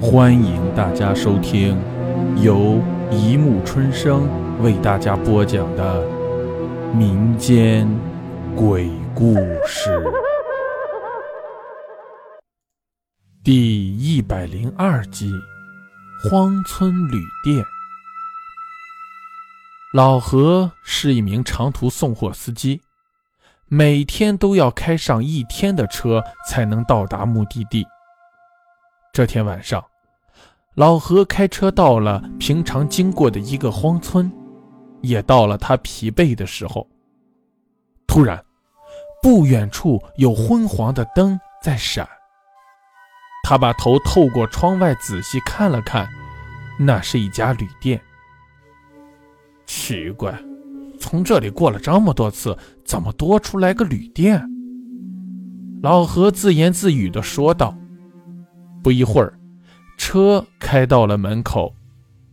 欢迎大家收听由一木春生为大家播讲的民间鬼故事第一百零二集《荒村旅店》。老何是一名长途送货司机，每天都要开上一天的车才能到达目的地。这天晚上，老何开车到了平常经过的一个荒村，也到了他疲惫的时候。突然，不远处有昏黄的灯在闪。他把头透过窗外仔细看了看，那是一家旅店。奇怪，从这里过了这么多次，怎么多出来个旅店？老何自言自语地说道。不一会儿，车开到了门口，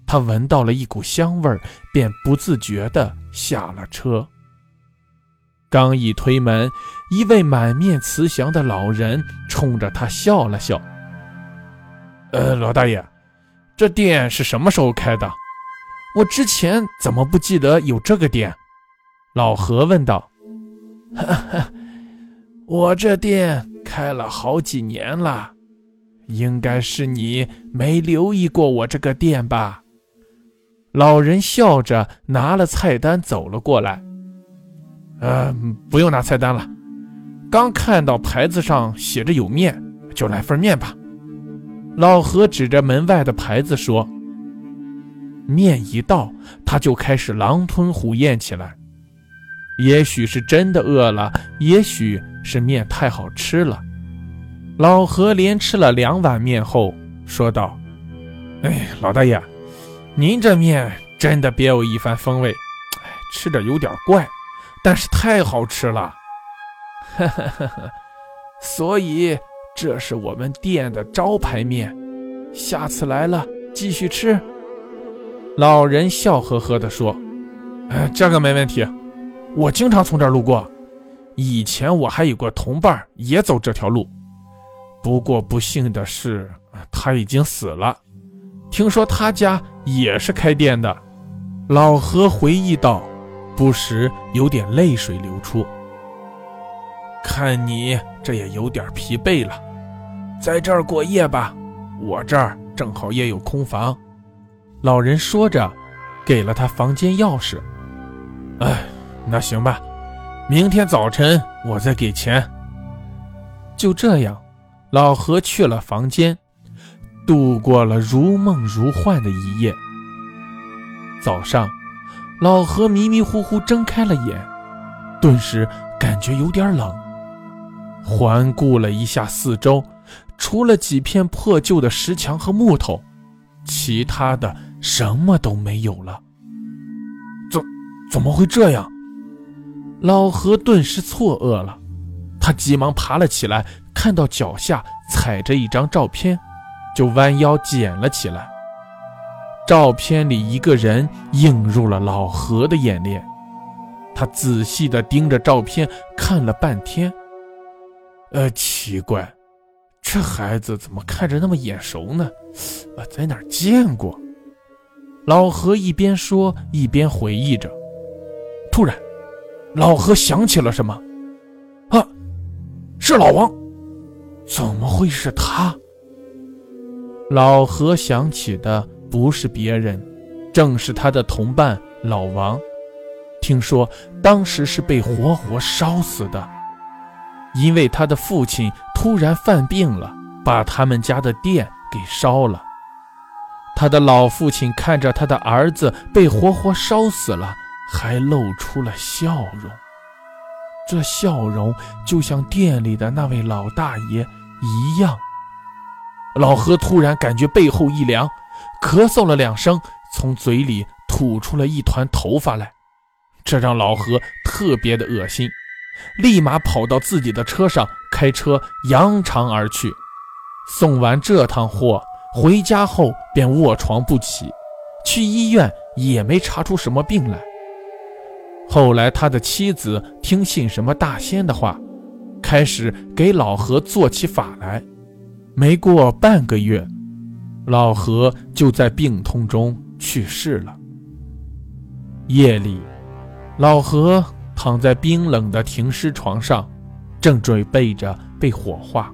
他闻到了一股香味，便不自觉地下了车。刚一推门，一位满面慈祥的老人冲着他笑了笑：“呃，老大爷，这店是什么时候开的？我之前怎么不记得有这个店？”老何问道。“哈哈，我这店开了好几年了。”应该是你没留意过我这个店吧？老人笑着拿了菜单走了过来。呃，不用拿菜单了，刚看到牌子上写着有面，就来份面吧。老何指着门外的牌子说：“面一到，他就开始狼吞虎咽起来。也许是真的饿了，也许是面太好吃了。”老何连吃了两碗面后说道：“哎，老大爷，您这面真的别有一番风味，哎，吃着有点怪，但是太好吃了。哈哈哈哈所以这是我们店的招牌面，下次来了继续吃。”老人笑呵呵地说：“哎，这个没问题，我经常从这儿路过，以前我还有个同伴也走这条路。”不过不幸的是，他已经死了。听说他家也是开店的。老何回忆道，不时有点泪水流出。看你这也有点疲惫了，在这儿过夜吧，我这儿正好也有空房。老人说着，给了他房间钥匙。哎，那行吧，明天早晨我再给钱。就这样。老何去了房间，度过了如梦如幻的一夜。早上，老何迷迷糊糊睁开了眼，顿时感觉有点冷。环顾了一下四周，除了几片破旧的石墙和木头，其他的什么都没有了。怎怎么会这样？老何顿时错愕了，他急忙爬了起来。看到脚下踩着一张照片，就弯腰捡了起来。照片里一个人映入了老何的眼帘，他仔细地盯着照片看了半天。呃，奇怪，这孩子怎么看着那么眼熟呢？啊，在哪见过？老何一边说一边回忆着。突然，老何想起了什么，啊，是老王。怎么会是他？老何想起的不是别人，正是他的同伴老王。听说当时是被活活烧死的，因为他的父亲突然犯病了，把他们家的店给烧了。他的老父亲看着他的儿子被活活烧死了，还露出了笑容。这笑容就像店里的那位老大爷一样。老何突然感觉背后一凉，咳嗽了两声，从嘴里吐出了一团头发来，这让老何特别的恶心，立马跑到自己的车上，开车扬长而去。送完这趟货，回家后便卧床不起，去医院也没查出什么病来。后来，他的妻子听信什么大仙的话，开始给老何做起法来。没过半个月，老何就在病痛中去世了。夜里，老何躺在冰冷的停尸床上，正准备着被火化，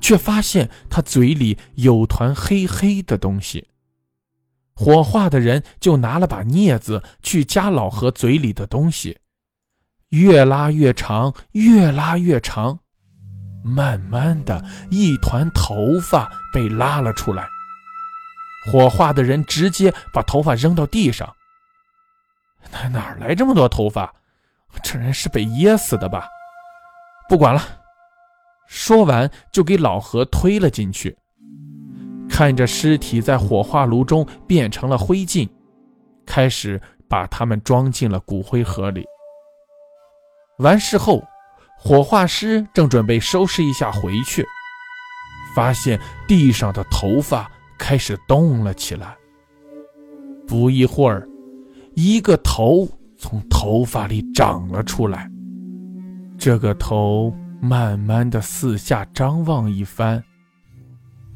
却发现他嘴里有团黑黑的东西。火化的人就拿了把镊子去夹老何嘴里的东西，越拉越长，越拉越长，慢慢的一团头发被拉了出来。火化的人直接把头发扔到地上。哪哪来这么多头发？这人是被噎死的吧？不管了。说完就给老何推了进去。看着尸体在火化炉中变成了灰烬，开始把它们装进了骨灰盒里。完事后，火化师正准备收拾一下回去，发现地上的头发开始动了起来。不一会儿，一个头从头发里长了出来。这个头慢慢的四下张望一番。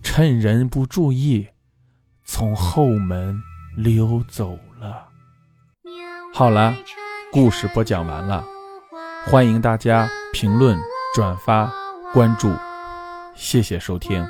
趁人不注意，从后门溜走了。好了，故事播讲完了，欢迎大家评论、转发、关注，谢谢收听。